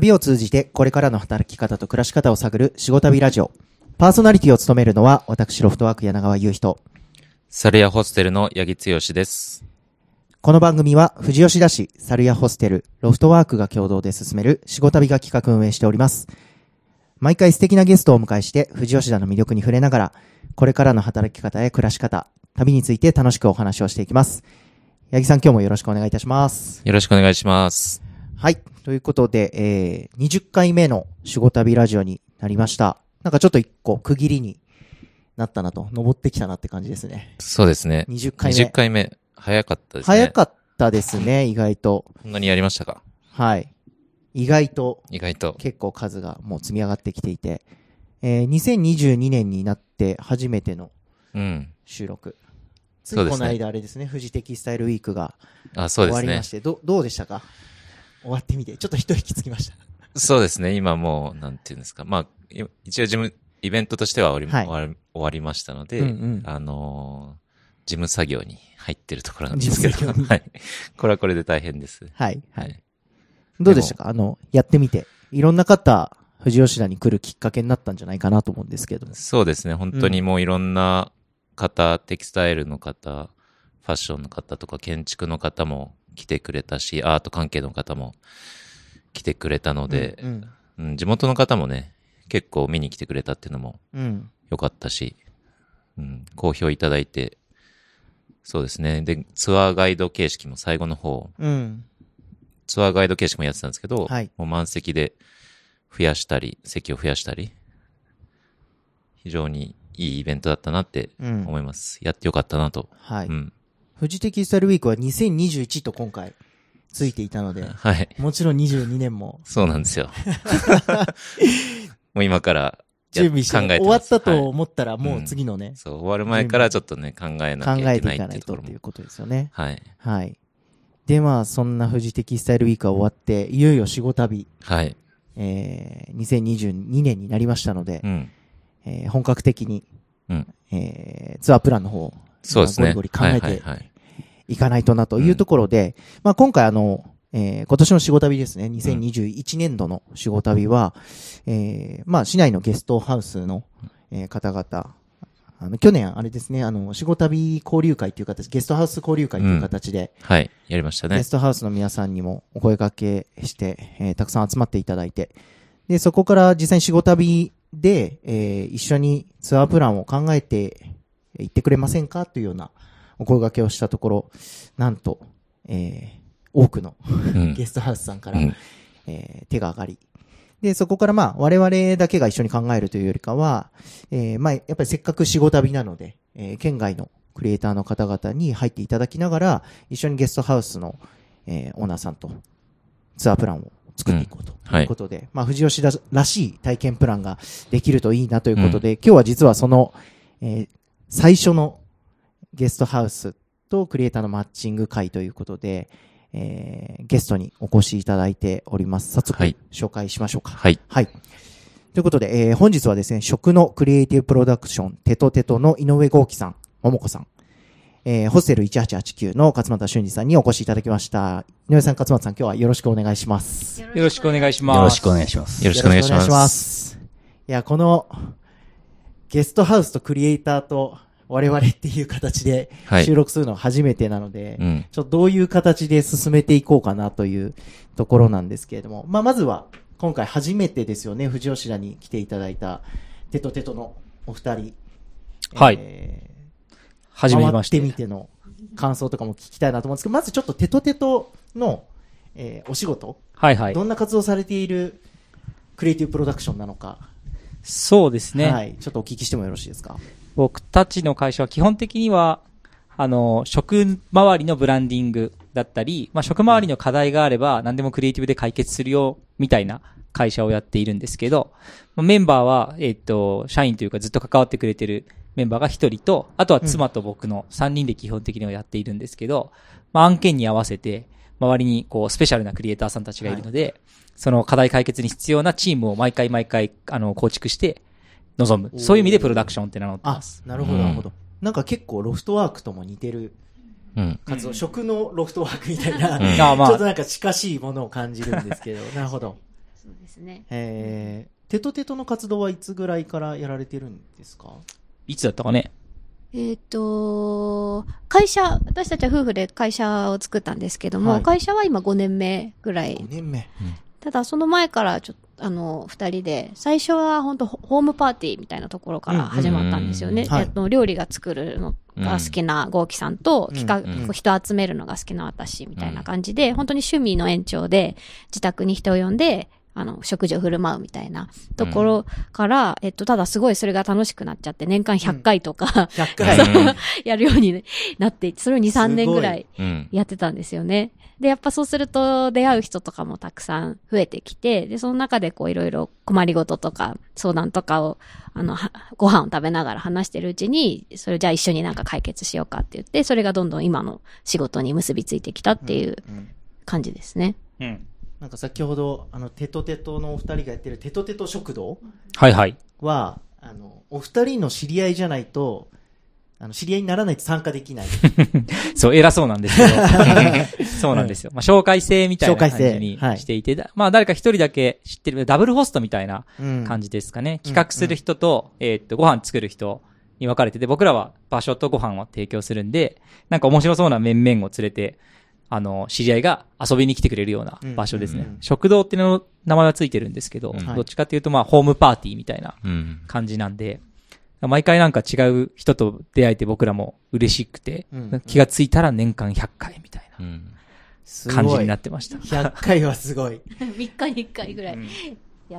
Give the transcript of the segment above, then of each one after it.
旅を通じてこれからの働き方と暮らし方を探る仕事旅ラジオ。パーソナリティを務めるのは私ロフトワーク柳川優人。サルヤホステルの八木剛です。この番組は富士吉田市サルヤホステルロフトワークが共同で進める仕事旅が企画運営しております。毎回素敵なゲストをお迎えして富士吉田の魅力に触れながらこれからの働き方や暮らし方、旅について楽しくお話をしていきます。八木さん今日もよろしくお願いいたします。よろしくお願いします。はい。ということで、えー、20回目の仕事旅ラジオになりました。なんかちょっと一個区切りになったなと、登ってきたなって感じですね。そうですね。20回目。20回目、早かったですね。早かったですね、意外と。こんなにやりましたか？はい。意外と意外と。結構数がもう積み上がってきていて、えー、2022年になって初めてのうん。収録。ついそうですねこの間あれですね、富士テキスタイルウィークがあ、そうですね終わりまし。て、どどうでしたか？終わってみて。ちょっと一息つきました。そうですね。今もう、なんていうんですか。まあ、い一応事務、イベントとしては終わり,、はい終わりましたので、うんうんあのー事務作業に入ってるところなんですけど、はい。これはこれで大変です。はい。ははいい。どうでしたか？あの、やってみて。いろんな方、富士吉田に来るきっかけになったんじゃないかなと思うんですけども。そうですね。本当にもういろんな方、テキスタイルの方、ファッションの方とか建築の方も来てくれたし、アート関係の方も来てくれたので、うんうん地元の方もね、結構見に来てくれたっていうのもうん。うん。良かったし、うん、好評いただいて、そうですね。で、ツアーガイド形式も最後の方、うん。ツアーガイド形式もやってたんですけど、はいもう満席で増やしたり、席を増やしたり、非常にいいイベントだったなってうん。思います。やってよかったなと。はい。うん。富士テキスタイルウィークは2021と今回ついていたので、はい。もちろん22年もそうなんですよ。もう今からや準備して、考えて終わったとはい思ったらもう次のね、そう、終わる前からちょっとね、考えな考きゃいけないえていかないいうっていうことですよね。はい。はい。で、まあ、そんな富士テキスタイルウィークが終わって、いよいよ仕事旅、はい。えー、2022年になりましたのでう、ん。えー本格的に、うん。えーツアープランの方を、そうですね。ゴリゴリ考えてはいかないとなというところで、まあ今回あの、えー今年の仕事旅ですね、2021年度の仕事旅は、えーまあ市内のゲストハウスの、えー方々、あの、去年あれですね、あの、仕事旅交流会という形、ゲストハウス交流会という形で、はい。やりましたね。ゲス。トハウスの皆さんにもお声掛けして、えーたくさん集まっていただいて、で、そこから実際に仕事旅で、えー一緒にツアープランを考えていってくれませんか？というようなお声掛けをしたところ、なんと、えー多くのうん。ゲストハウスさんから、うん。えー手が上がり、で、そこからまあ、我々だけが一緒に考えるというよりかは、えーまあ、やっぱりせっかく仕事旅なので、えー県外のクリエイターの方々に入っていただきながら、一緒にゲストハウスの、えーオーナーさんとツアープランを作っていこうとうん。はい。いうことで、まあ、富士吉田らしい体験プランができるといいなということで、今日は実はその、えー最初のゲストハウスとクリエイターのマッチング会ということで、えーゲストにお越しいただいております。早速、はい紹介しましょうか。はい。はい。ということで、えー本日はですね、食のクリエイティブプロダクション、テトテトの井上豪樹さん、桃子さん、えーホステル1889の勝俣俊二さんにお越しいただきました。井上さん、勝俣さん、今日はよろしくお願いします。よろしくお願いします。よろしくお願いします。よろしくお願いします。よろくお願いします。いや、この、ゲストハウスとクリエイターと我々っていう形ではい収録するのは初めてなので、うん。ちょっとどういう形で進めていこうかなというところなんですけれども、まあ、まずは、今回初めてですよね、富士吉田に来ていただいた、テトテトのお二人。はいえーはじめまして。回ってみての感想とかも聞きたいなと思うんですけど、まずちょっとテトテトの、えーお仕事、はいはいど。んな活動されているクリエイティブプロダクションなのか、そうですね、はい、ちょっとお聞きしてもよろしいですか？僕たちの会社は基本的には、あの、食周りのブランディングだったり、まあ、食周りの課題があれば何でもクリエイティブで解決するよ、みたいな会社をやっているんですけど、まあメンバーは、えっ、と、社員というかずっと関わってくれてるメンバーが一人と、あとは妻と僕の3人で基本的にはやっているんですけど、まあ、案件に合わせて、周りにこう、スペシャルなクリエイターさんたちがいるので、その課題解決に必要なチームを毎回毎回、あの、構築して、臨む。そういう意味でプロダクションって名乗ってあます。、なるほど、うんなるほど。なんか結構ロフトワークとも似てるうん。活動、食のロフトワークみたいな、うんあまあちょっとなんか近しいものを感じるんですけど、なるほど。そうですね。えー、テトテトの活動はいつぐらいからやられてるんですか？いつだったかねえっ、と、会社、私たちは夫婦で会社を作ったんですけども、はい会社は今5年目ぐらい ?5 年目。ただその前からちょっと、あの、二人で、最初は本当ホームパーティーみたいなところから始まったんですよね。はい。えっと料理が作るのが好きな豪輝さんと、うん企画、うん人集めるのが好きな私みたいな感じで、本当に趣味の延長で、自宅に人を呼んで、あの、食事を振る舞うみたいなところから、えっと、ただすごいそれが楽しくなっちゃって、年間100回とか、100回。うんやるようになっていって、それを2、3年ぐらいうん。やってたんですよね。で、やっぱそうすると出会う人とかもたくさん増えてきて、で、その中でこういろいろ困りごととか相談とかを、あの、はご飯を食べながら話してるうちに、それじゃあ一緒になんか解決しようかって言って、それがどんどん今の仕事に結びついてきたっていううん感じですね。うん。なんか先ほど、あの、テトテトのお二人がやってるテトテト食堂はいはい。は、あの、お二人の知り合いじゃないと、あの、知り合いにならないと参加できない。そう、偉そうなんですけど。そうなんですよ。まあ、紹介制みたいな感じにはいしていて、だまあ、誰か一人だけ知ってる、ダブルホストみたいなうん感じですかね。企画する人と、えーっと、ご飯作る人に分かれてて、僕らは場所とご飯を提供するんで、なんか面白そうな面々を連れて、あの、知り合いが遊びに来てくれるような場所ですね。うんうん食堂っていうの名前はついてるんですけど、うんどっちかっていうと、まあ、ホームパーティーみたいなうん。感じなんで、毎回なんか違う人と出会えて僕らも嬉しくて、うん気がついたら年間100回みたいうん。な感じになってました。100回はすごい。3日に1回ぐらい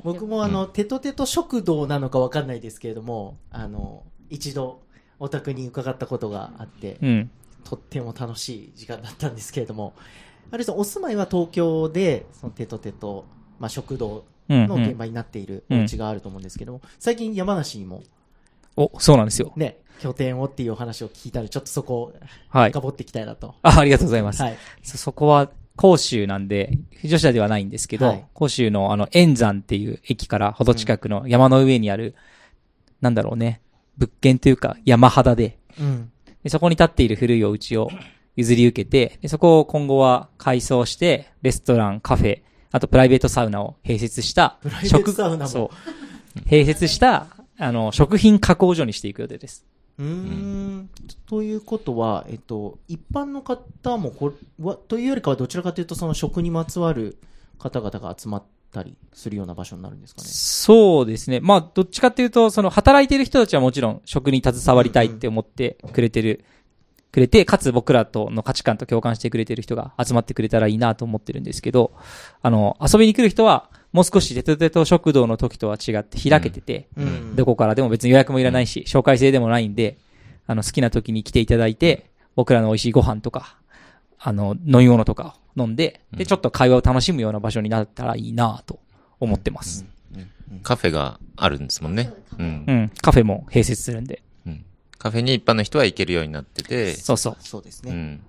僕もあの、テトテト食堂なのかわかんないですけれども、あの、一度、お宅に伺ったことがあって、うん。とっても楽しい時間だったんですけれども、あれですお住まいは東京で、そのテトテト、まあ、食堂うん、のうん。現場になっているうんお家があると思うんですけども、最近山梨にもお、そうなんですよ。ね、拠点をっていうお話を聞いたら、ちょっとそこをはい深。掘っていきたいなと。あ、ありがとうございます。はい。そ、そこは、甲州なんで、女子ではないんですけど、はい甲州のあの、円山っていう駅からほど近くの山の上にある、なんだろうね、物件というか山肌で、うん。でそこに建っている古いお家を譲り受けて、でそこを今後は改装して、レストラン、カフェ、あとプライベートサウナを併設した、プライベートサウナも？そう。併設した、あの、食品加工所にしていく予定です。うーん。ということは、えっと、一般の方もこというよりかはどちらかというと、その食にまつわる方々が集まったりするような場所になるんですかね。そうですね。まあ、どっちかっていうと、その、働いてる人たちはもちろん、食に携わりたいって思ってくれてる、くれて、かつ僕らとの価値観と共感してくれてる人が集まってくれたらいいなと思ってるんですけど、あの、遊びに来る人は、もう少しテトテト食堂の時とは違って開けてて、うんどこからでも別に予約もいらないし、紹介制でもないんで、あの、好きな時に来ていただいて、僕らの美味しいご飯とか、あの、飲み物とかを飲んで、で、ちょっと会話を楽しむような場所になったらいいなと思ってます。カフェがあるんですもんね。うんう。ん、カフェも併設するんで。うんカフェに一般の人は行けるようになってて、そうそう。そうですね。うん。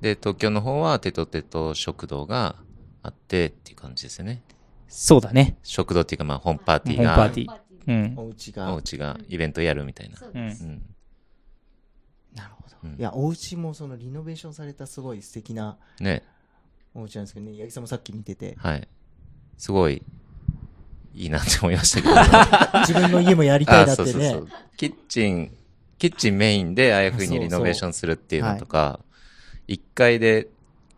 で、東京の方はテトテト食堂があってっていう感じですよね。そうだね。食堂っていうかまあ本パーティーホームパーがティー。うん。お家が。お家がイベントやるみたいな。うん。うん。うんいや、お家もそのリノベーションされたすごい素敵なね。お家なんですけどね、八木さんもさっき見てて、はい。すごい、いいなって思いましたけど。自分の家もやりたいあなってねそうそうそう。。キッチン、キッチンメインでああいう風にリノベーションするっていうのとか、1階で、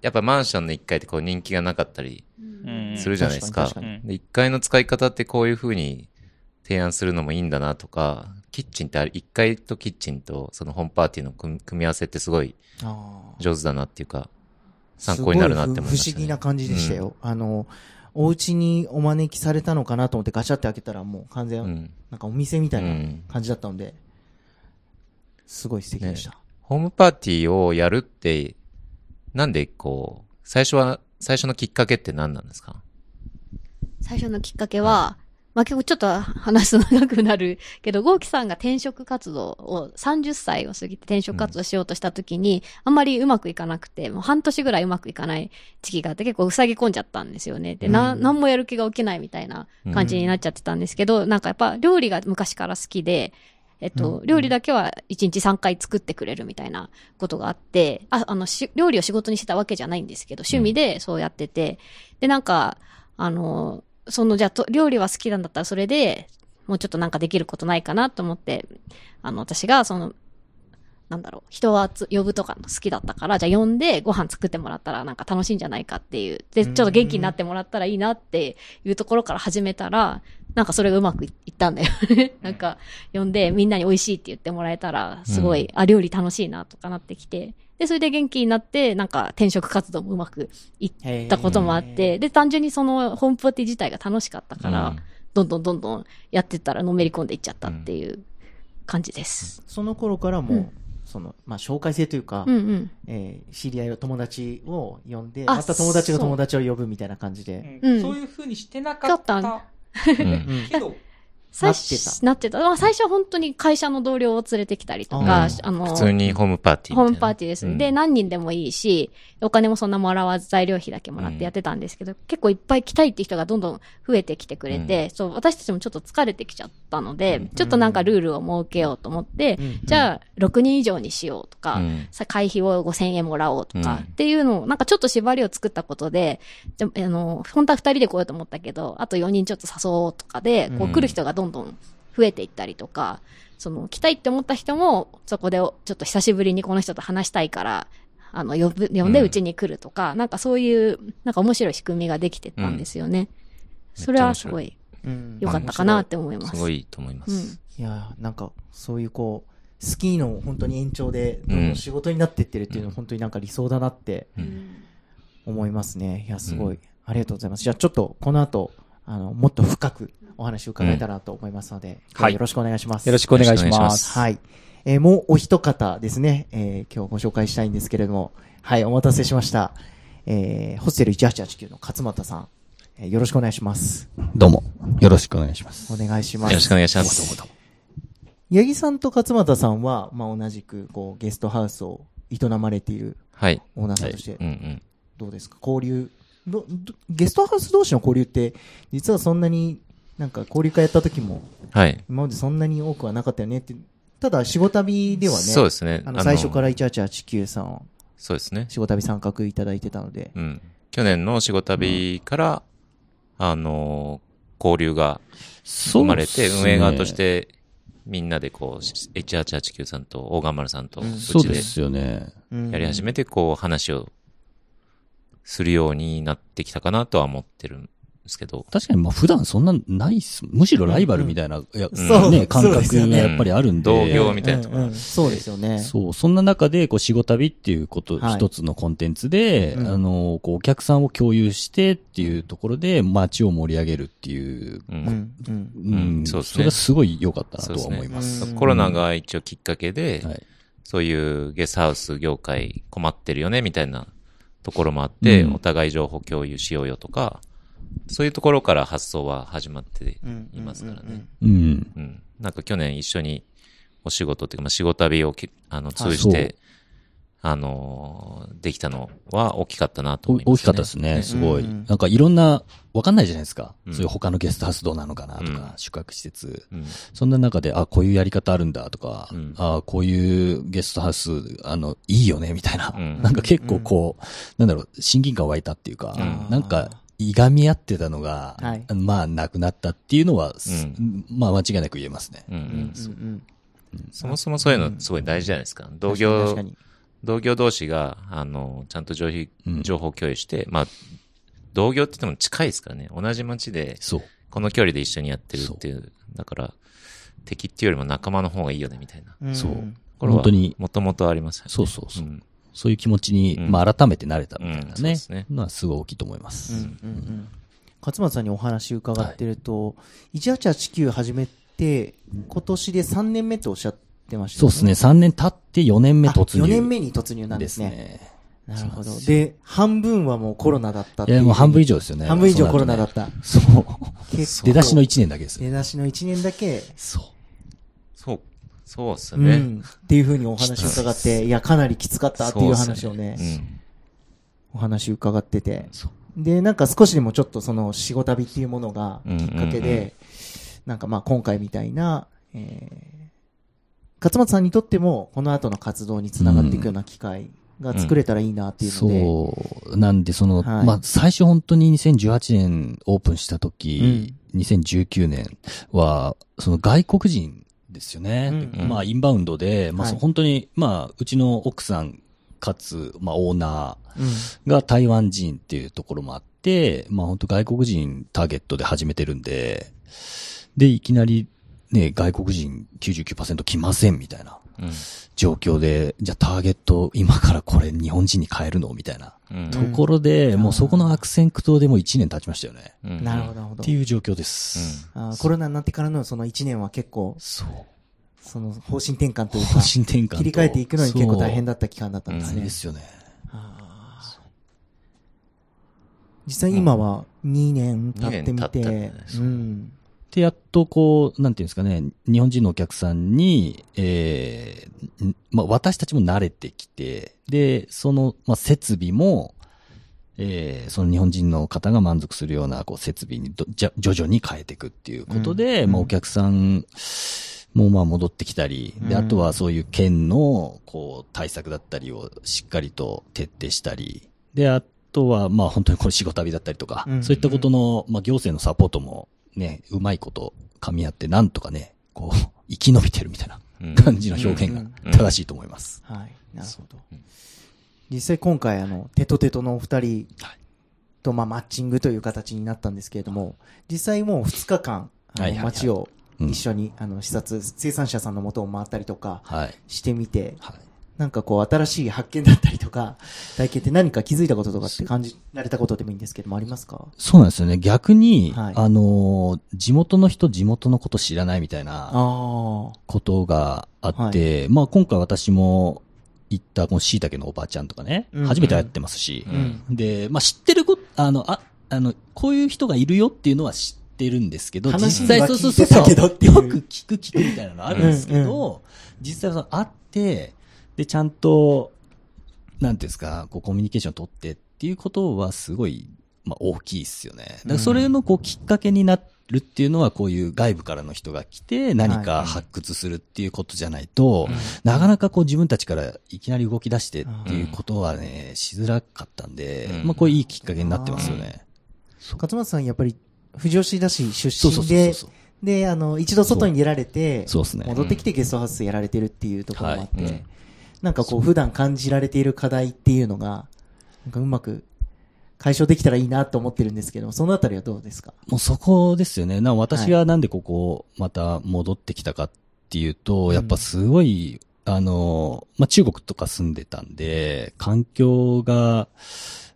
やっぱマンションの1階ってこう人気がなかったりうんするじゃないですか。確かに確かで1階の使い方ってこういう風に提案するのもいいんだなとか、キッチンってあれ1階とキッチンとそのホームパーティーの組組み合わせってすごい上手だなっていうか、参考になるなって思いました、ね。不不思議な感じでしたよ。あの、お家にお招きされたのかなと思ってガチャって開けたらもう完全、うん。なんかお店みたいなうん感じだったので、すごい素敵でした。ホームパーティーをやるって、なんでこう、最初は、最初のきっかけって何なんですか？最初のきっかけは、まあ、結構ちょっと話すと長くなるけど、豪輝さんが転職活動を30歳を過ぎて転職活動しようとした時に、あんまりうまくいかなくて、もう半年ぐらいうまくいかない時期があって結構塞ぎ込んじゃったんですよね。で、な、うん。なんもやる気が起きないみたいな感じになっちゃってたんですけど、なんかやっぱ料理が昔から好きで、えっと、うん。料理だけは1日3回作ってくれるみたいなことがあって、あ、あの、し料理を仕事にしてたわけじゃないんですけど、趣味でそうやってて、で、なんか、あの、その、じゃあと、料理は好きなんだったらそれで、もうちょっとなんかできることないかなと思って、あの、私が、その、なんだろう、人はつ呼ぶとか好きだったから、じゃあ呼んでご飯作ってもらったらなんか楽しいんじゃないかっていう。で、ちょっと元気になってもらったらいいなっていうところから始めたら、なんかそれがうまくいいったんだよね。なんか、呼んでみんなに美味しいって言ってもらえたら、すごい、あ、料理楽しいなとかなってきて、で、それで元気になって、なんか転職活動もうまくいったこともあって、で、単純にそのホームパーティー自体が楽しかったから、うんどんどんどんどんやってったらのめり込んでいっちゃったっていう感じです。その頃からもう、うんその、まあ、紹介制というか、うんうん。えー知り合いを友達を呼んで、あまた友達が友達を呼ぶみたいな感じで。うんそういう風にしてなかった。かうん。うん。けど、最なって初、なってた。まあ、最初は本当に会社の同僚を連れてきたりとか、うん。あの、普通にホームパーティー。ホームパーティーです。うん。で、何人でもいいし、お金もそんなもらわず材料費だけもらってやってたんですけど、結構いっぱい来たいって人がどんどん増えてきてくれて、そう、私たちもちょっと疲れてきちゃったので、うん。ちょっとなんかルールを設けようと思って、うん。じゃあ、6人以上にしようとか、うん。さ会費を5000円もらおうとか、うん。っていうのを、なんかちょっと縛りを作ったことで、じゃあの、本当は2人で来ようと思ったけど、あと4人ちょっと誘おうとかで、こううん来る人がどんどん増えていったりとか、その、来たいって思った人も、そこでおちょっと久しぶりにこの人と話したいから、あの、呼ぶ、呼んでうんうちに来るとか、なんかそういう、なんか面白い仕組みができてたんですよね。それはすごいうん良かったかなって思います。すごいいいと思いまうんす。。いやーなんか、そういうこう、スキーの本当に延長で、どんどうんん仕事になってってるっていうのは本当になんか理想だなってうん思いますね。いや、すごい。うんありがとうございます。じゃあちょっと、この後、あの、もっと深くお話を伺えたらなと思いますので、はいよろしくお願いします。よろしくお願いしよろしくお願いしま。ますすはい。えーもうお一方ですね、えー今日ご紹介したいんですけれども、はい、お待たせしました。えーホステル1889の勝俣さん、えーよろしくお願いします。どうも、よろしくお願いします。お願いします。よろしくお願いします。八木さんと勝俣さんは、まあ、同じく、こう、ゲストハウスを営まれているはい。オーナーさんとしてうん、うん。どうですか？交流どどゲストハウス同士の交流って、実はそんなに、なんか交流会やった時も、はい。今までそんなに多くはなかったよねって、ただ、仕事旅ではね、そうですね。あの、最初から1889さん、そうですね。仕事旅参画いただいてたので、うん。去年の仕事旅から、あのー、交流が生まれて、運営側とし。て、みんなでこう、1889さんと大川丸さんと、うちでそうですよね。うんやり始めて、こう、話をするようになってきたかなとは思ってるんですけど。確かに、まあ普段そんなないっす。むしろライバルみたいな、いや、そうね、感そうですよね覚がやっぱりあるんで。同業みたいなところうんうんそうですよね。そう、そんな中で、こう、仕事旅っていうこと、はい一つのコンテンツで、うんあの、こう、お客さんを共有してっていうところで、街を盛り上げるっていう、う。うんん。うん。うん、そうですねそれはすごい良かったなとは思います。うんコロナが一応きっかけで、はい。そういうゲストハウス業界困ってるよね、みたいなところもあって、うんお互い情報共有しようよとか、そういうところから発想は始まってうんいますからね。うん。うん。なんか去年一緒にお仕事っていうか、まあ、仕事旅をきあの通じて、あのーできたのは大きかったなと思います、ね。お大きかったですね、すごい。うんなんかいろんな、わかんないじゃないですか。うんそういう他のゲストハウスどうなのかなとか、うん宿泊施設。うん。そんな中で、あ、こういうやり方あるんだとか、うんあ、こういうゲストハウス、あの、いいよね、みたいな。うんなんか結構こう、なんだろう、親近感湧いたっていうか、うんなんか、いがみ合ってたのが、はいまあ、なくなったっていうのは、すうんまあ、間違いなく言えますね。うんうんうんうんそもそもそういうのすごい大事じゃないですか。同確業か、に同業同士が、あの、ちゃんと情報うん情報共有して、まあ、同業って言っても近いですからね。同じ町で、そう。この距離で一緒にやってるっていう。だから、敵っていうよりも仲間の方がいいよね、みたいな。うんそうこれは本当にもともとありますよね。そうそうそう。んそういう気持ちに、うんまあ、改めて慣れたみたいなうんそうねですね。のはすごい大きいと思います。うんうんうん勝松さんにお話伺ってると、1889始めて、今年で3年目とおっしゃってましたそうですね。3年経って4年目突入。4年目に突入なんでですすね。ね。なるほど。で半分はもうコロナだったっていう。いや、もう半分以上ですよね。半分以上コロナだった。そう。結構出だしの1年だけですよ。出だしの1年だけ、そう。そう、そうっすうね。ん。っていうふうにお話伺って、いや、かなりきつかったっていう話をね、うん。お話伺ってて。そうで、なんか少しでもちょっとその仕事旅っていうものがきっかけうんうんうんで、なんかまあ今回みたいな、えー、勝松さんにとってもこの後の活動につながっていくような機会が作れたらいいなっていうので。そう。なんで、その、はいまあ、最初本当に2018年オープンした時、2019年は、その外国人ですよね。うんうんまあ、インバウンドで、まあ、はい本当に、まあ、うちの奥さん、かつ、まあ、オーナうんーが台湾人っていうところもあって、まあ、本当外国人ターゲットで始めてるんで、で、いきなり、ね、外国人99%来ませんみたいなうん。状況で、じゃあターゲット今からこれ日本人に変えるのみたいな。うんところで、もうそこの悪戦苦闘でもう1年経ちましたよね。うんなるほど、なるほどって。いう状況です。あーコロナになってからのその1年は結構、そう。その方針転換というか方、針転換と。切り替えていくのに結構大変だだった期間だったんですね大変で。すよね。実際今は2年経ってみて、二年経ったねうん。で、やっとこう、なんていうんですかね、日本人のお客さんに、えーんまあ、私たちも慣れてきて、で、その、まあ、設備も、えーその日本人の方が満足するような、こう、設備にどじゃ徐々に変えていくっていうことで、うん。まあ、お客さんも、まあ、戻ってきたり、で、うん。あとはそういう県の、こう、対策だったりをしっかりと徹底したり、で、あとは、まあ、本当にこの仕事旅だったりとか、うん。そういったことの、まあ、行政のサポートも、ね、うまいこと噛み合って、なんとかね、こう、生き延びてるみたいなうん感じの表現がうん正しいと思います。はい。なるほどうん。実際今回あの、テトテトのお二人はいとまあマッチングという形になったんですけれども、実際もう2日間、あのはいはいはい街をうん一緒にあの視察、生産者さんの元を回ったりとかはい。してみて、はい。なんかこう新しい発見だったりとか、体験って何か気づいたこととかって感じられたことでもいいんですけどもありますか？そうなんですよね。逆に、はい。あのー地元の人、地元のこと知らないみたいな。ことがあって、まあ今回私も行ったこの椎茸のおばあちゃんとかね、うん初めて会ってますし、うん。で、まあ知ってるこあの、あ、あの、こういう人がいるよっていうのは知ってるんですけど、実際そうそう聞いてたけどっていう。よく聞く聞くみたいなのあるんですけど、うん。実際その会って、で、ちゃんと、なんていうんですか、こうコミュニケーション取ってっていうことはすごい、まあ大きいですよね。だからそれのこうきっかけになるっていうのはこういう外部からの人が来て何か発掘するっていうことじゃないと、なかなかこう自分たちからいきなり動き出してっていうことはね、しづらかったんで、うん。まあこれいいきっかけになってますよね。勝松さんやっぱり、富士吉田市出身で。で、あの、一度外に出られて、そうですね。戻ってきてゲストハウスやられてるっていうところもあって、なんかこう普段感じられている課題っていうのが、なんかうまく解消できたらいいなと思ってるんですけど、そのあたりはどうですか？もうそこですよね。な私がなんでここまた戻ってきたかっていうと、ん。やっぱすごい、あの、まあ、中国とか住んでたんで、環境が、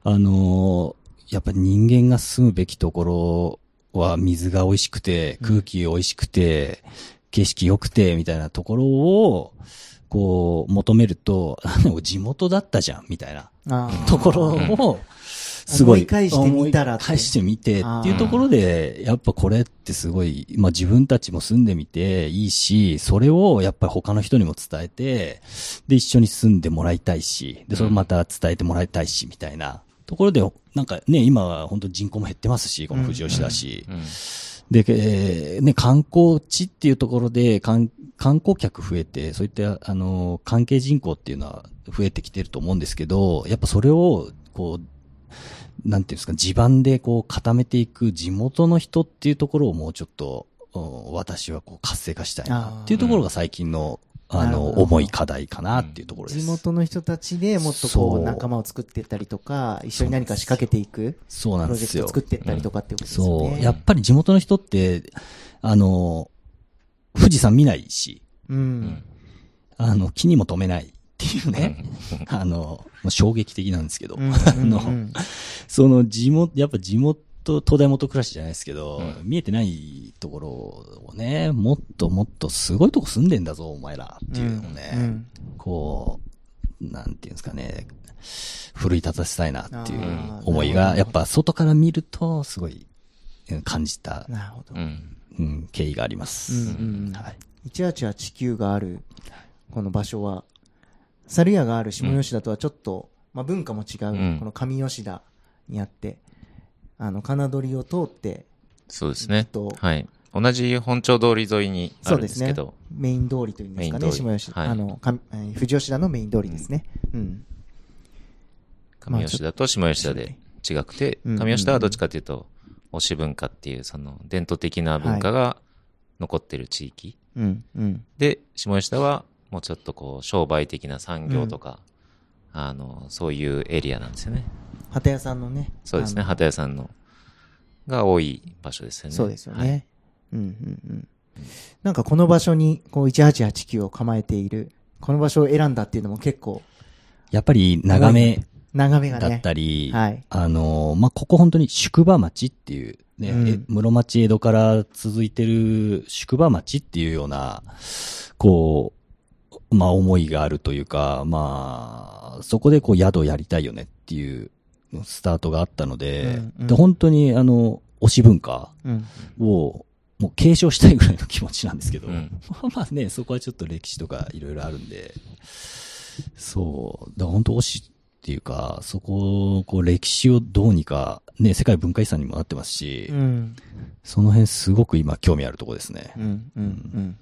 あの、やっぱ人間が住むべきところは水が美味しくて、うん。空気美味しくて、景色良くて、みたいなところを、こう、求めると、地元だったじゃん、みたいな。ところを、すごい。思い返してみたら。って思い返してみてっていうところで、やっぱこれってすごい、まあ自分たちも住んでみていいし、それをやっぱり他の人にも伝えて、で、一緒に住んでもらいたいし、で、それをまた伝えてもらいたいし、みたいなところで、なんかね、今は本当人口も減ってますし、この富士吉田市。うんで、えーね、観光地っていうところで、観観光客増えて、そういった、あの、関係人口っていうのは増えてきてると思うんですけど、やっぱそれを、こう、なんていうんですか、地盤でこう固めていく地元の人っていうところをもうちょっと、私はこう活性化したいなっていうところが最近の、あの、重い課題かなっていうところです。地元の人たちでもっとこそうう仲間を作っていったりとか、一緒に何か仕掛けていくそうプロなんですよ。ジェクトを作っていったりとかっていうことですよね。そう。やっぱり地元の人って、あの、富士山見ないし、うん。あの、気にも留めないっていうね、あの、もう衝撃的なんですけど、うん あの、その地元、やっぱ地元、東大元暮らしじゃないですけど、うん。見えてないところをね、もっともっとすごいとこ住んでんだぞ、お前らっていうのをね、うん。こう、なんていうんですかね、奮い立たせたいなっていう思いが、やっぱ外から見ると、すごいうん感じた、なるほど。うんうん、経緯があります。うんうんうん。はい。地球がある、この場所は、猿屋がある下吉田とはちょっと、まあ文化も違う、うん。この上吉田にあって、あの、金取を通って、そうですねと。はい。同じ本町通り沿いにあるんですけど、メイン通りというんですかね、下吉田、はいあの、富士吉田のメイン通りですね。うん。上吉田と下吉田で違くて、うん上吉田はどっちかというと、推し文化っていう、その伝統的な文化が残ってる地域。うん、うん。で、下吉田はもうちょっとこう、商売的な産業とか、あの、そういうエリアなんですよね。旗屋さんのね。そうですね、あの旗屋さんの、が多い場所ですよね。そうですよね。はいうん、うん、うん。なんかこの場所に、こう、1889を構えている、この場所を選んだっていうのも結構、やっぱり眺め眺めがね。だったり、はいあのーまあ、ここ本当に宿場町っていう、ね、うんえ室町江戸から続いてる宿場町っていうような、こう、まあ、思いがあるというか、まあ、そこでこう宿をやりたいよねっていうスタートがあったので、うんうんで本当にあの、推し文化うん。を、もう継承したいぐらいの気持ちなんですけど、うん まあね、そこはちょっと歴史とかいろいろあるんで、そう、だから本当推しっていうか、そこを、こう歴史をどうにか、ね、世界文化遺産にもなってますし、うん。その辺すごく今興味あるところですね。うん、うん、うん。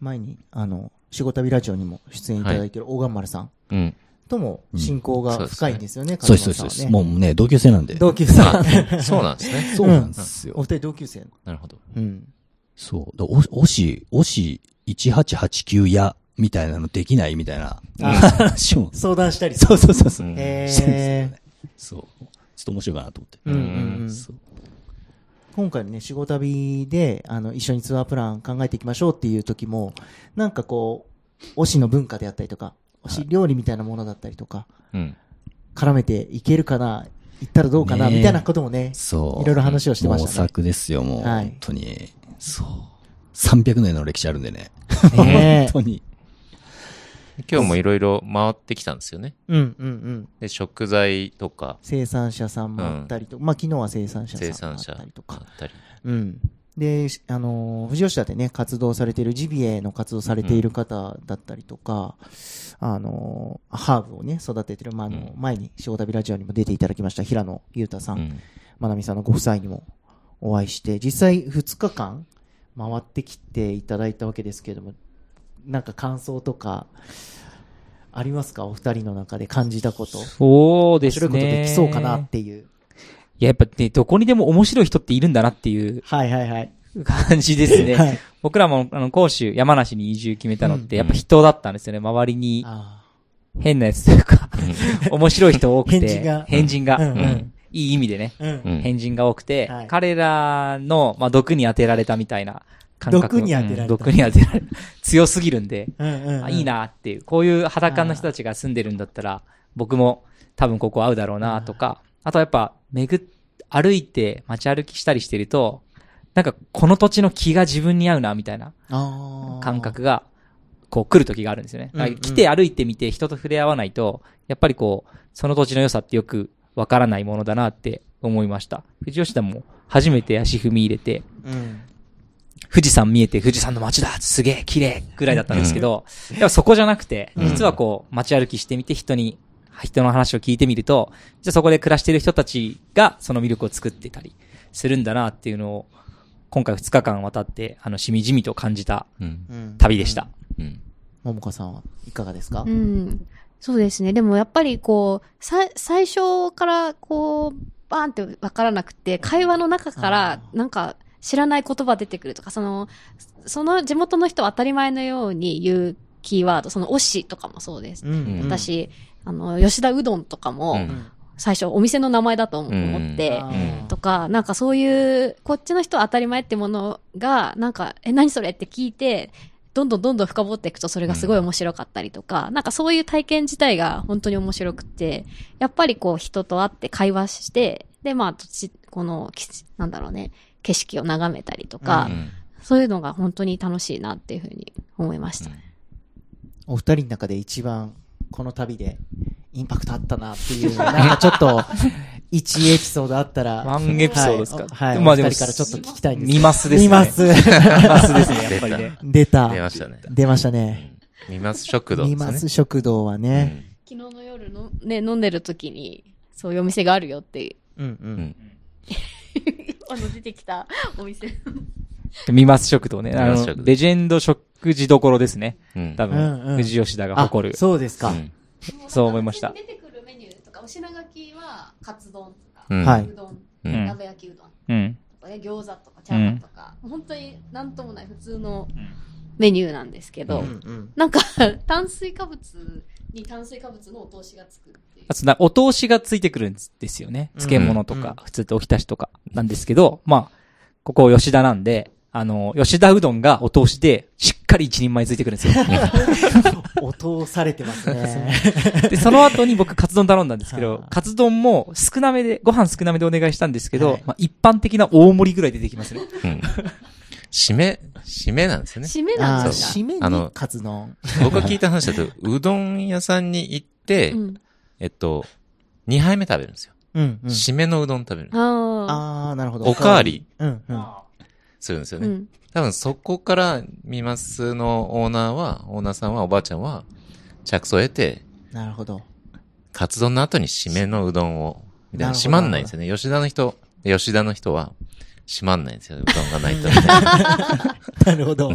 前に、あの、仕事旅ラジオにも出演いただいてる大岩丸さんうん。とも親交が深いんですよね、そうです、そうですもうね、同級生なんで。同級生。あ、そうなんですね。そうなんですよ。お二人同級生。なるほど。うん。そう。だお推し、推し1889や、みたいなのできないみたいなあ話も。相談したりそうそうそうそう。うんへ。そう。ちょっと面白いかなと思って。うんうん今回のね、仕事旅で、あの、一緒にツアープラン考えていきましょうっていう時も、なんかこう、推しの文化であったりとか、推し料理みたいなものだったりとか、うん。絡めていけるかな、行ったらどうかな、みたいなこともね、そう。いろいろ話をしてましたね模索ですよ、もう。はい本当に。そう。300年の歴史あるんでね。ね本当に。今日もいろいろ回ってきたんですよね。うんうんうん。で、食材とか、生産者さんもあったりとか、まあ昨日は生産者生さんもあ産者ったりとか。だったり。うん。で、しあのー、富士吉田でね、活動されているジビエの活動されている方だったりとか、あのー、ハーブをね、育ててる、まあ、あの、うん前に、塩旅ラジオにも出ていただきました、平野裕太さん、うん。まなみさんのご夫妻にもお会いして、実際2日間回ってきていただいたわけですけれども、なんか感想とか、ありますか？お二人の中で感じたこと。そうですね。面白いことできそうかなっていう。いや、やっぱね、どこにでも面白い人っているんだなっていうはいはいはい。感じですね。はい。僕らも、あの、甲州、山梨に移住決めたのって、うんやっぱ人だったんですよね。周りにあ変なやつというか、面白い人多くて。変人が変人が。うんうんうんいい意味でね。あ。うん。うん変人が多くて、はい彼らの、まあ、毒に当てられたみたいな感覚。毒に当てられたうん毒に当てられた。強すぎるんで、うんうんうんあいいなっていう。こういう裸の人たちが住んでるんだったら、僕も多分ここ合うだろうなとか、あとやっぱ、巡っ、歩いて街歩きしたりしてると、なんかこの土地の気が自分に合うなみたいな感覚が、こう来る時があるんですよね。だから来て歩いてみて人と触れ合わないと、やっぱりこう、その土地の良さってよくわからないものだなって思いました。富士吉田も初めて足踏み入れて、うん。富士山見えて富士山の街だすげえ綺麗ぐらいだったんですけど、やっぱそこじゃなくて、うん実はこう街歩きしてみて人に、人の話を聞いてみると、じゃあそこで暮らしてる人たちがその魅力を作ってたりするんだなっていうのを、今回2日間渡って、あの、しみじみと感じたうん。うん旅でした。。うん。ももかさんはいかがですか？うん。そうですね。でもやっぱりこう、さ、最初からこう、バーンってわからなくて、会話の中からあなんか知らない言葉出てくるとか、その、その地元の人は当たり前のように言うキーワード、その推しとかもそうです。うん私、あの、吉田うどんとかも、うん。最初お店の名前だと思うん。って、とか、なんかそういう、こっちの人は当たり前ってものが、なんか、え、何それって聞いて、どんどんどんどん深掘っていくとそれがすごい面白かったりとか、なんかそういう体験自体が本当に面白くて、やっぱりこう人と会って会話して、で、まあ、土地この、きなんだろうね、景色を眺めたりとか、ううん。そういうのが本当に楽しいなっていうふうに思いました。お二人の中で一番この旅でインパクトあったなっていう、なんかちょっと、一エピソードあったら。ワンエピソードですか？はい。はいまあでもお二人からちょっと聞きたいんです見ますですね。見ます。見ますですね、やっぱりね。出た。出ましたね。出ましたね。見ます食堂ですね。見ます食堂はね。昨日の夜の、ね、飲んでる時に、そういうお店があるよって、うんううんん。あの、出てきたお店。見ます食堂ね。あのレジェンド食事どころですね。うん。多うんうん分、富士吉田があ誇る。そうですか。うんそう思いました出てくるメニューとか教品書きはカツ丼とか、うんはいうどん、うん鍋焼きうどんうん。とかね、餃子とかチャーハンとか、本当になんともない普通のメニューなんですけど、ううんなんか 炭水化物に炭水化物のお通しがつくっていうあ。お通しがついてくるんですよね。漬物とか、うん普通っておひたしとかなんですけど、まあ、ここ吉田なんで、あの、吉田うどんがお通しで、しっかり一人前ついてくるんですよ。音されてますね。で、その後に僕カツ丼頼んだんですけどはあ、カツ丼も少なめで、ご飯少なめでお願いしたんですけど、はいまあ、一般的な大盛りぐらい出てきますね。うん。締め、締めなんですよね。締めなんですか？締めあのにカツ丼。僕が聞いた話だと、うどん屋さんに行って、うん。えっと、2杯目食べるんですよ。うん、うん。締めのうどん食べる。ああ。なるほど。おかわりうん、うん。するんですよね。うん。多分そこから、ミマスのオーナーは、オーナーさんは、おばあちゃんは、着想を得て、なるほど。カツ丼の後に締めのうどんを、みたいな。閉まんないんですよね。吉田の人、吉田の人は、閉まんないんですよ。うどんがないとみたいな。なるほど。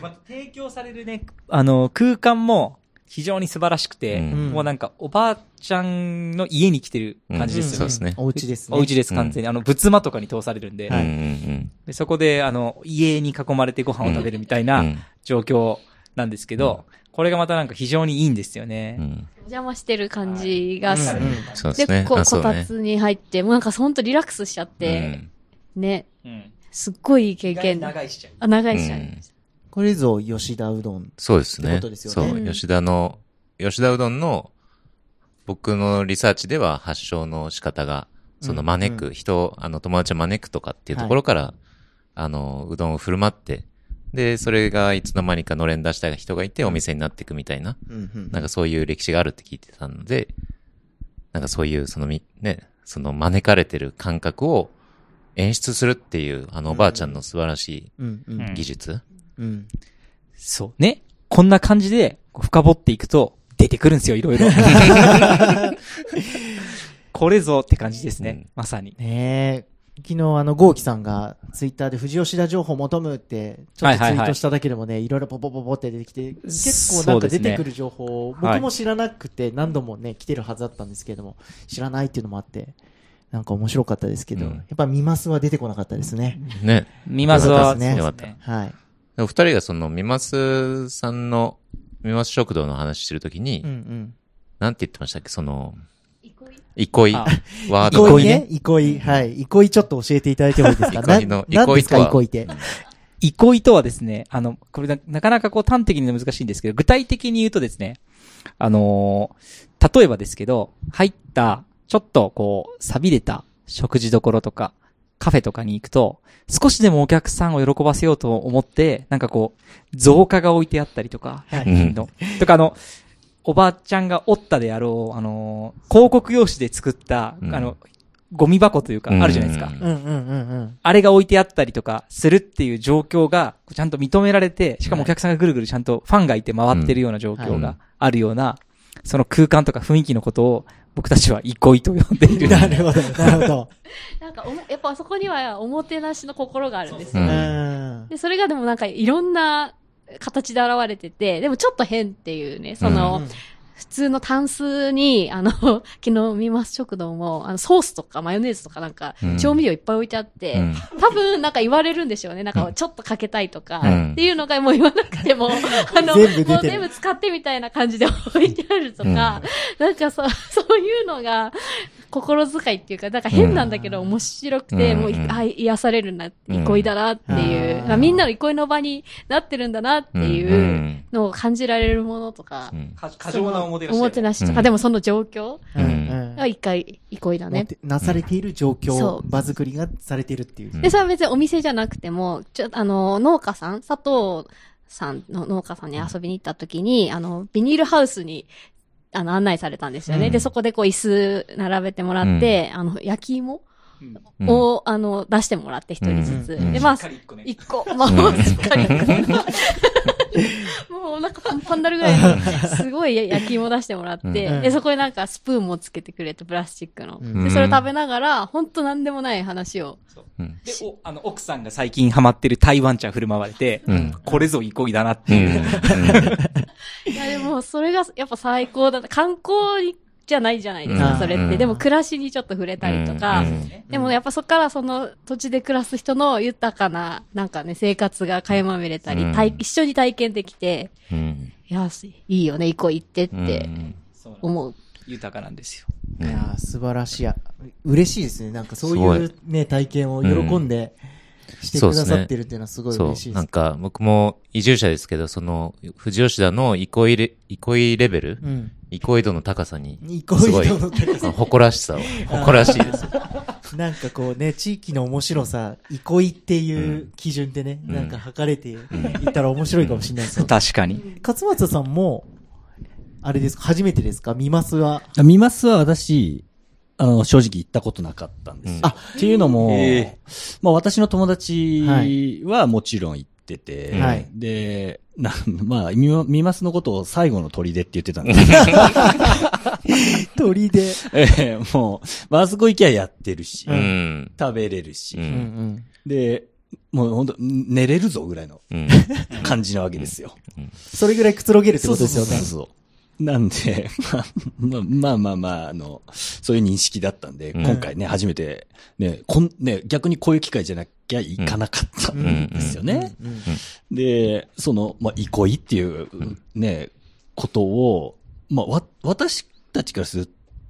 また提供されるね、あの、空間も非常に素晴らしくて、うんもうなんかおばあちゃんの家に来てる感じですよね。そうですねお家ですね。お家です、完全に。あの、仏間とかに通されるんで、うんうんでそこで、あの、家に囲まれてご飯を食べるみたいなうん。状況なんですけど、これがまたなんか非常にいいんですよね。うん。お邪魔してる感じがする。うんうんで、そうですね。ここあそうだね。たつに入って、もうなんかほんとリラックスしちゃって、ね、うん。すっごいいい経験。長いしちゃう。あ、長いしちゃう。うんこれぞ吉田うどん。そうですね。ってことですよね。そうう、ん。吉田の、吉田うどんの、僕のリサーチでは発祥の仕方が、その招く、うん。人、あの、友達を招くとかっていうところから、あの、うどんを振る舞って、で、それがいつの間にかのれん出した人がいて、お店になっていくみたいな、うんうんなんかそういう歴史があるって聞いてたので、なんかそういう、そのみ、ね、その招かれてる感覚を演出するっていう、あのおばあちゃんの素晴らしうんうん。い技術。うん。そうね。こんな感じで、深掘っていくと、出てくるんですよ、いろいろ。これぞって感じですね。うんまさに。ねえ。昨日あの、ゴーキさんがツイッターで富士吉田情報求むって、ちょっとツイートしただけでもね、いろいろポポポポって出てきて、結構なんか出てくる情報、ね僕も知らなくて何度もね、来てるはずだったんですけれども、知らないっていうのもあって、なんか面白かったですけど、うんやっぱ見ますは出てこなかったですね。ね。見ますは、よかったですねそうですね。はい。でお二人がその、ミマスさんの、ミマス食堂の話してるときに、うんうん。なんて言ってましたっけ？その、憩い？憩い？あ ワード憩いね？憩い。はい。憩いちょっと教えていただいてもいいですか？憩いのな何ですか憩いとは？憩いって。憩いとはですね、あの、これななかなかこう端的に難しいんですけど、具体的に言うとですね、あのー例えばですけど、入った、ちょっとこう、錆びれた食事どころとか、カフェとかに行くと、少しでもお客さんを喜ばせようと思って、なんかこう、造花が置いてあったりとか、はい。100均の。とかあの、おばあちゃんが折ったであろう、あのー広告用紙で作った、うん。あの、ゴミ箱というか、あるじゃないですか。あれが置いてあったりとかするっていう状況がちゃんと認められて、しかもお客さんがぐるぐるちゃんとファンがいて回ってるような状況があるような、その空間とか雰囲気のことを僕たちは憩いと呼んでいる。なるほど、なるほど。なんかおも、やっぱあそこにはおもてなしの心があるんですよ。うんうん。で、それがでもなんかいろんな形で現れてて、でもちょっと変っていうね、その、うん普通のタンスに、あの、昨日見ます食堂も、あの、ソースとかマヨネーズとかなんかうん、調味料いっぱい置いてあって、うん。多分なんか言われるんでしょうね。なんかちょっとかけたいとか、うん。っていうのがもう言わなくても、あの、もう全部使ってみたいな感じで置いてあるとか、なんかそ、そういうのが、心遣いっていうか、なんか変なんだけど面白くて、うん。もうい、あ、癒されるな、憩いだなっていう、うん。みんなの憩いの場になってるんだなっていうのを感じられるものとか。う、ん。過過剰なおもてなし。おもてなしとか、うんでもその状況うんうんが一回憩いだね。なされている状況、場作りがされているっていう。うんで、それは別にお店じゃなくても、ちょ、あの、農家さん、佐藤さんの農家さんに遊びに行った時に、あの、ビニールハウスに、あの、案内されたんですよね。うんで、そこでこう椅子並べてもらって、あの、焼き芋うんうんを、あの、出してもらって一人ずつ。うんで、まあ一個ね。一個、まあ、もうしっかり。もうお腹パンパンになるぐらいの、すごい焼き芋出してもらって、うんで、そこになんかスプーンもつけてくれて、プラスチックの。うんで、それを食べながら、ほんとなんでもない話を。うんで、お、あの、奥さんが最近ハマってる台湾茶振る舞われて、うんこれぞ憩いだなってうんいう。いや、でも、それが、やっぱ最高だった。観光にじゃないじゃないですか、うんそれって。うんでも暮らしにちょっと触れたりとか、うんでもやっぱそこからその土地で暮らす人の豊かな、なんかね、生活が垣間見れたり、うん体一緒に体験できて、うん。いや、いいよね、行こう行ってっうんてそう思う。豊かなんですよ。うんいやー素晴らしいや。嬉しいですね。なんかそういいうね、体験を喜んでしてくださってるっていうのはすごい嬉しい。です。なんか、僕も移住者ですけど、その、富士吉田の憩いレ、憩いレベル、うん。憩い度の高さに、憩すごいい度の高さあ誇らしさを、誇らしいです。なんかこうね、地域の面白さ、憩いっていう基準でね、うんなんか測れていったら面白いかもしれないですよ。確かに。勝松さんも、あれですか、初めてですか？見ますは？ミマスは私、あの、正直行ったことなかったんですよ。うんあ、っていうのも、えまあ私の友達はもちろん行ってて、はいで、な、まあ、ミマスのことを最後の砦って言ってたんです鳥で。ええもう、まそこ行きゃやってるし、ううん。食べれるし、ううんんで、もう本当寝れるぞぐらいのうん。感じなわけですよ。それぐらいくつろげるってことですよね。そうそうそうなんで、まあ、まあまあまあ、あの、そういう認識だったんで、うん今回ね、初めて、ね、こん、ね、逆にこういう機会じゃなきゃいかなかったんですよね。で、その、まあ、憩いっていう、ね、ことを、まあ、わ、私たちからする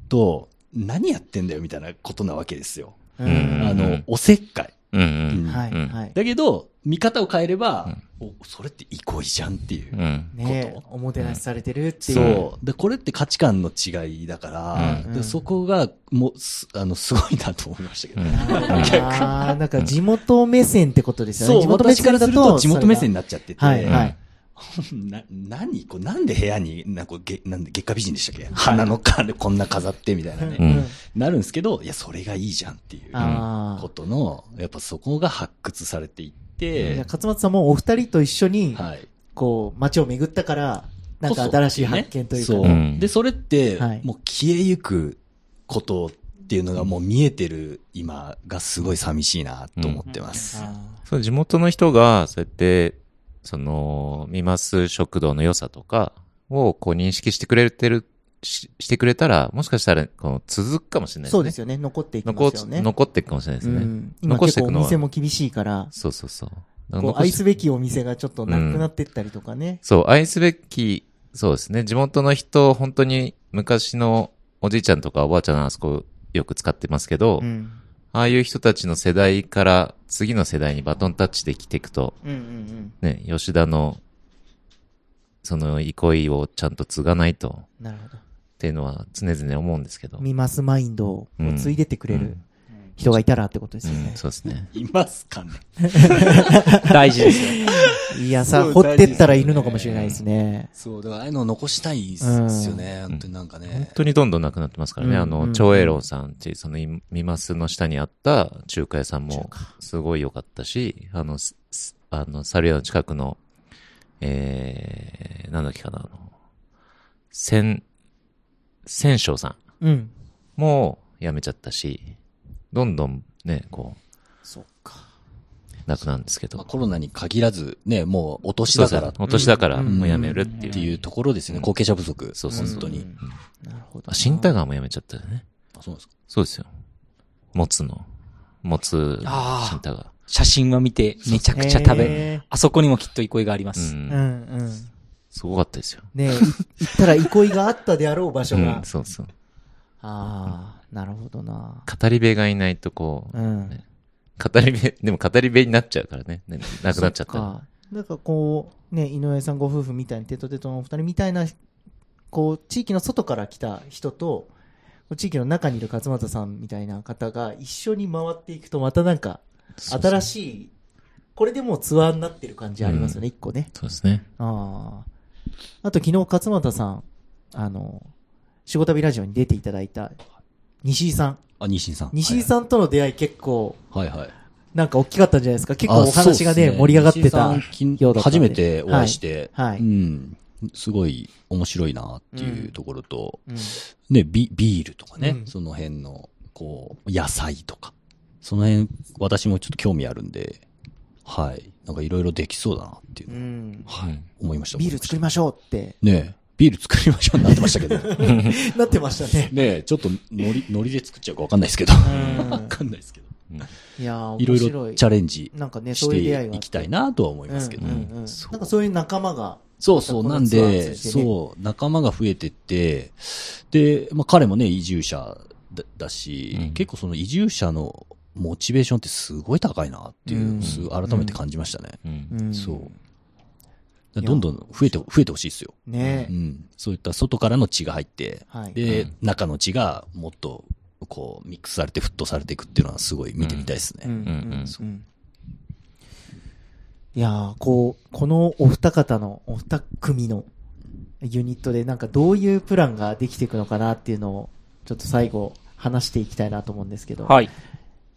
と、何やってんだよみたいなことなわけですよ。あの、おせっかい。うん。うん。はい、うんはい。だけど、見方を変えれば、お、それって憩いじゃんっていう。うん。ねことおもてなしされてるっていう。そう。で、これって価値観の違いだから、うんでそこが、もう、すあの、すごいなと思いましたけどね。ああ、なんか地元目線ってことですよね。そう、地元目私から線だと。すると地元目線にななっちゃってて、はい、はい。な、何？こうなんで部屋に、なんか、げなんで月下美人でしたっけ？花の金 こんな飾ってみたいなね。うんなるんですけど、いや、それがいいじゃんっていう。ことの、やっぱそこが発掘されていっていや、勝松さんもお二人と一緒に、はい。こう、街を巡ったから、なんか新しい発見というか。そう。うんで、それって、はいもう消えゆくことっていうのがもう見えてる今がすごい寂しいなと思ってます。あそう、地元の人が、そうやって、その、見ます食堂の良さとかを、こう認識してくれてる、ししてくれたら、もしかしたら、この続くかもしれないですね。ーそうですよね。残っていき残ますよね。残っていくかもしれないですね。うん今結構お店も厳しいから、そうそうそう。こう愛すべきお店がちょっとなくなってったりとかね。そう、愛すべき、そうですね。地元の人、本当に昔のおじいちゃんとかおばあちゃんのあそこよく使ってますけど、うん。ああいう人たちの世代から次の世代にバトンタッチできていくと、うんうんね、吉田の、その憩いをちゃんと継がないと、うん。なるほど。っていうのは常々思うんですけど。ミマスマインドをうん継いでってくれるうん人がいたらってことですよねうん、。そうですね。いますかね 大事ですよ。いやさ、掘ってったらいるのかもしれないですね。そう、だからああいうのを残したいですよね。本当になんか本ね。当にどんどんなくなってますからね。うんあの、うん長栄楼さんっていう、その、いミマスの下にあった中華屋さんも、すごい良かったし、あの、あの、猿屋の近くの、えー、なんだっけかな、あの、千、千章さんうん。も辞めちゃったし、どんどんね、こそっか。う、なくなるんですけど。まあ、コロナに限らず、ね、もうお年だからっお年だから、うんもう辞めるっていう。ていうところですよね。後継者不足。そうそうそう本当に。うんなるほど。あ、新田川も辞めちゃったよね。あ、そうなんですか。そうですよ。もつの、もつ、新田川。写真を見てめちゃくちゃ食べ、あそこにもきっと憩いがありまう。す。うんんうん。すごかったですよ。ね 行ったら憩いがあったであろう場所が。うん、そうそう。ああ、なるほどな。語り部がいないとこう、うん。語り部、でも語り部になっちゃうからね。ねなくなっちゃったら。なんかこう、ね、井上さんご夫婦みたいに、テトテトのお二人みたいな、こう、地域の外から来た人と、地域の中にいる勝俣さんみたいな方が一緒に回っていくと、またなんか、新しい、これでもうツアーになってる感じありますよね、一個ね。そうですね。ああ。あと昨日勝俣さん、あの、仕事旅ラジオに出ていただいた、西井さん。あ、西井さん。西井さんとの出会い結構、はいはい。なんか大きかったんじゃないですか？結構あお話がね、そうっす盛り上がってたようだっ初めてお会いして、はいはいうん。すごい面白いなっていうところと、うんね、ビビールとかね、うんその辺の、こう、野菜とか、その辺、私もちょっと興味あるんで、はい。なんかいろいろできそうだなっていううのを、ん。はい。思いました。ビール作りましょうって。ねビール作りましょうになってましたけど。なってましたね。ねえちょっとノリ、ノリで作っちゃうかわかんないですけど。んわかんないですけど。いやーいろいろチャレンジなんかね、してていきたいなとは思いますけど。なんかそういう仲間が。そうそう。なんで、そう、仲間が増えてって、で、まあ彼もね、移住者だだし、うん結構その移住者のモチベーションってすごい高いなっていうう、んす改めて感じましたね。うんうんそう。どんどん増えて、増えてほしいですよ。ねうん。そういった外からの血が入って、はい。で、うん中の血がもっと、こう、ミックスされて、沸騰されていくっていうのはすごい見てみたいですね。うんうんうんうんいやー、こう、このお二方の、お二組のユニットでなんかどういうプランができていくのかなっていうのを、ちょっと最後話していきたいなと思うんですけど。はい。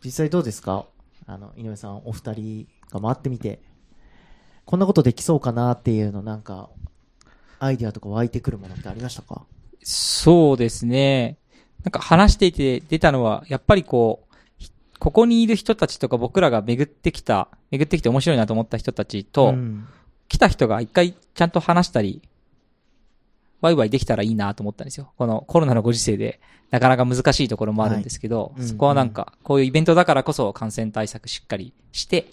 実際どうですか？あの、井上さん、お二人が回ってみて、こんなことできそうかなっていうのなんか、アイディアとか湧いてくるものってありましたか？そうですね。なんか話していて出たのは、やっぱりこう、ひここにいる人たちとか僕らが巡ってきた、巡ってきて面白いなと思った人たちと、ん。来た人が一回ちゃんと話したり、ワイワイできたらいいなと思ったんですよ。このコロナのご時世で、なかなか難しいところもあるんですけど、はい。うんそこはなんか、こういうイベントだからこそ感染対策しっかりして、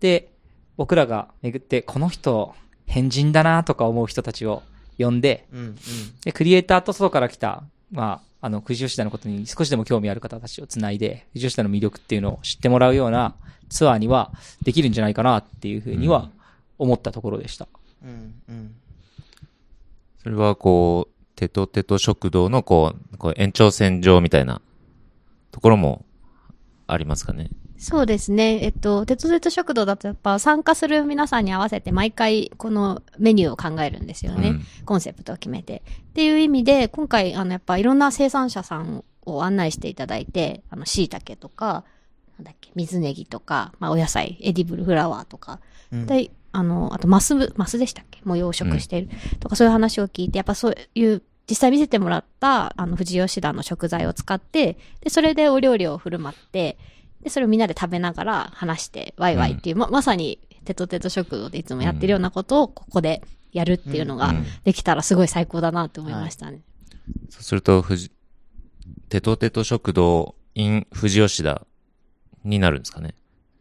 で、僕らが巡って、この人、変人だなとか思う人たちを呼んで、うん、うん。で、クリエイターと外から来た、まあ、あの、富士吉田のことに少しでも興味ある方たちをつないで、富士吉田の魅力っていうのを知ってもらうようなツアーにはできるんじゃないかなっていうふうには思ったところでした。うん、うん。それはこう、テトテト食堂のこう、こう延長線上みたいなところもありますかね？そうですね。えっと、鉄鉄食堂だとやっぱ参加する皆さんに合わせて毎回このメニューを考えるんですよね。うんコンセプトを決めて。っていう意味で、今回、あの、やっぱいろんな生産者さんを案内していただいて、あの、椎茸とか、なんだっけ、水ネギとか、まあ、お野菜、エディブルフラワーとか、うんで、あの、あと、マス、マスでしたっけ？もう養殖している、とか、そういう話を聞いて、やっぱそういう、実際見せてもらった、あの、富士吉田の食材を使って、で、それでお料理を振る舞って、で、それをみんなで食べながら話して、ワイワイっていう、ま、まさに、テトテト食堂でいつもやってるようなことを、ここでやるっていうのがうんできたらすごい最高だなって思いましたね。そうすると、富士、テトテト食堂 in 富士吉田になるんですかね？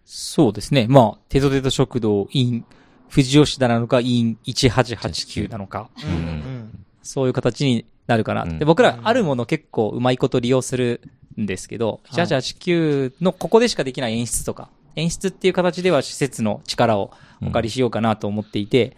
そうですね。まあ、テトテト食堂 in 富士吉田なのか in 1889なのか、うん、うん。そういう形になるかな。うんで、僕らあるもの結構うまいこと利用するんですけど、はい1889のここでしかできない演出とか、演出っていう形では施設の力をお借りしようかなと思っていて、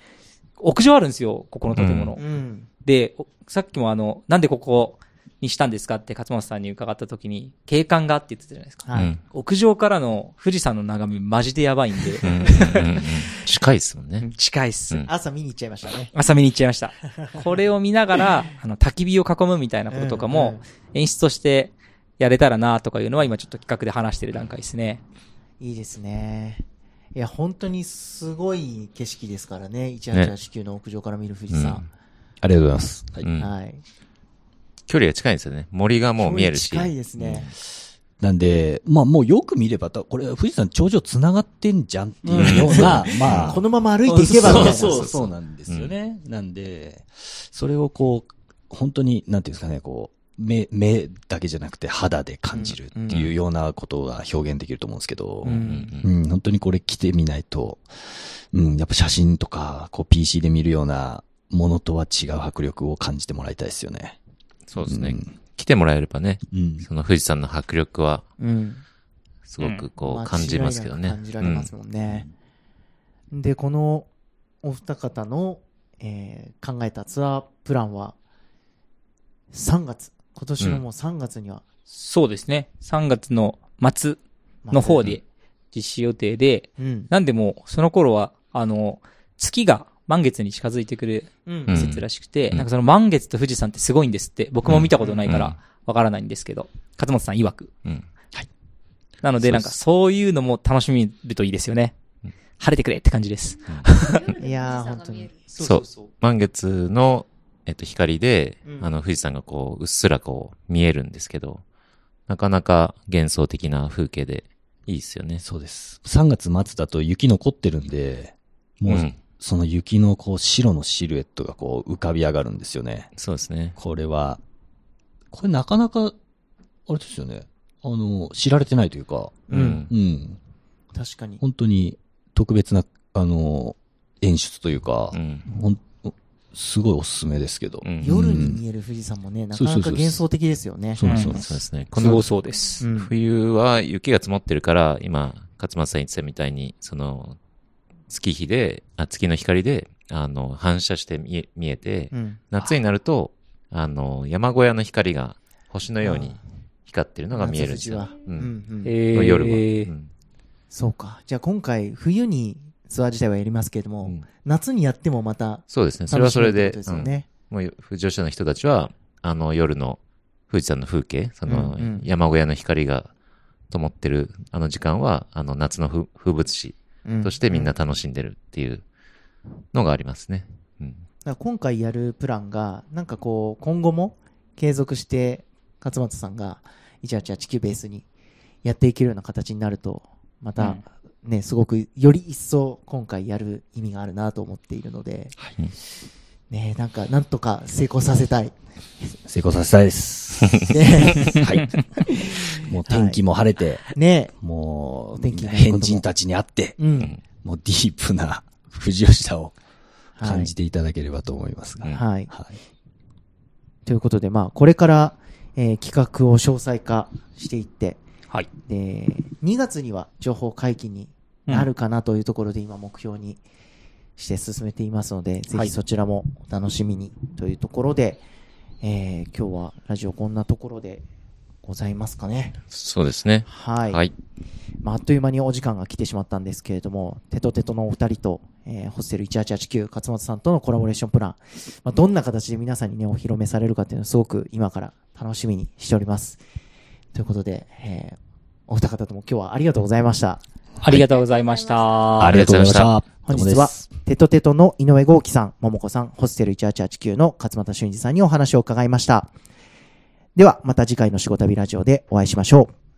屋上あるんですよ、ここの建物。うん。で、おさっきもあの、なんでここにしたんですかって勝本さんに伺った時に、景観がって言ってたじゃないですか。はい。うん屋上からの富士山の眺めマジでやばいんで、うんうんうんうん近いですもんね。近いっす。うん朝見に行っちゃいましたね。朝見に行っちゃいました。これを見ながら、あの、焚き火を囲むみたいなこととかうんも、演出としてやれたらなとかいうのは今ちょっと企画で話してる段階ですね。いいですね。いや、本当にすごい景色ですからね。1889の屋上から見る富士山。ありがとうございます。はいうんはい。距離が近いんですよね。森がもう見えるし。近いですね。なんで、まあもうよく見れば、たこれ富士山頂上繋がってんじゃんっていうような、まあ。このまま歩いていけばみたいな。そうそうそうなんですよね。なんで、それをこう、本当に、なんていうんですかね、こう、目、目だけじゃなくて肌で感じるっていうようなことが表現できると思うんですけど、ううんん。うんうん、本当にこれ来てみないと、うん、やっぱ写真とか、こう PC で見るようなものとは違う迫力を感じてもらいたいですよね。そうですね。うん来てもらえればね、うん。その富士山の迫力はうん。すごくこう感じますけどね。感じられますもんね。で、このお二方の、えー考えたツアープランは、3月。今年のもう3月には、そうですね。3月の末の方で実施予定で、うん。なんでもうその頃は、あの、月が満月に近づいてくるうんうん説らしくて、うんなんかその満月と富士山ってすごいんですって、僕も見たことないかうんらわからないんですけど、勝本さん曰く。うん。なのでなんかそういうのも楽しみるといいですよねうん。晴れてくれって感じです。いやー、本当に。そう満月の、えっと、光で、うんあの、富士山がこう、うっすらこう、見えるんですけど、なかなか幻想的な風景でいいですよね。そうです。3月末だと雪残ってるんで、もう、うんその雪のこう白のシルエットがこう浮かび上がるんですよね。そうですね。これは、これなかなか、あれですよね。あの、知られてないというか、うんうん。確かに。本当に特別な、あの、演出というかう、ん。ほんすごいおすすめですけど。うん夜に見える富士山もね、なかなか幻想的ですよね。そうです、そうです。そうですね。このそうです。うん冬は雪が積もってるから、今、勝松さん言ってたみたいに、その、月日で、あ月の光で、あの、反射して見え、見えて、うん。夏になると、あの、山小屋の光が星のように光ってるのが見えるんですよ。夜は。ーうんそうか。じゃあ今回、冬にツアー自体はやりますけれども、うん夏にやってもまたそうですね。それはそれで楽しめるってこと、ですよね。うんもう、富士吉田の人たちは、あの、夜の富士山の風景、その、うんうん山小屋の光が灯ってるあの時間は、あの、夏の風風物詩うんとしてみんな楽しんでるっていうのがありますね。うん。だから今回やるプランが、なんかこう、今後も継続して、勝俣さんが、188ベースにやっていけるような形になると、また、ね、すごく、より一層今回やる意味があるなと思っているので、いね、なんか、なんとか成功させたい。成功させたいです。ね、はい。もう天気も晴れて、ね、もう、天気変人たちに会って、うん。もうディープな富士吉田をはい感じていただければと思いますが。うんはい。はい。ということで、まあ、これから、えー企画を詳細化していって、はい。で、2月には情報解禁になるかなというところで今目標にして進めていますので、ぜひそちらもお楽しみにというところで、えー今日はラジオこんなところでございますかね。そうですね。はい。はい。まあ、あっという間にお時間が来てしまったんですけれども、テトテトのお二人と、えーホステル1889勝松さんとのコラボレーションプラン、まあ、どんな形で皆さんにね、お披露目されるかっていうのをすごく今から楽しみにしております。ということで、えーお二方とも今日はありがとうございました。ありがとうございました。ありがとうございました。本日は、テトテトの井上豪樹さん、桃子さん、ホステル1889の勝俣俊二さんにお話を伺いました。では、また次回の仕事旅ラジオでお会いしましょう。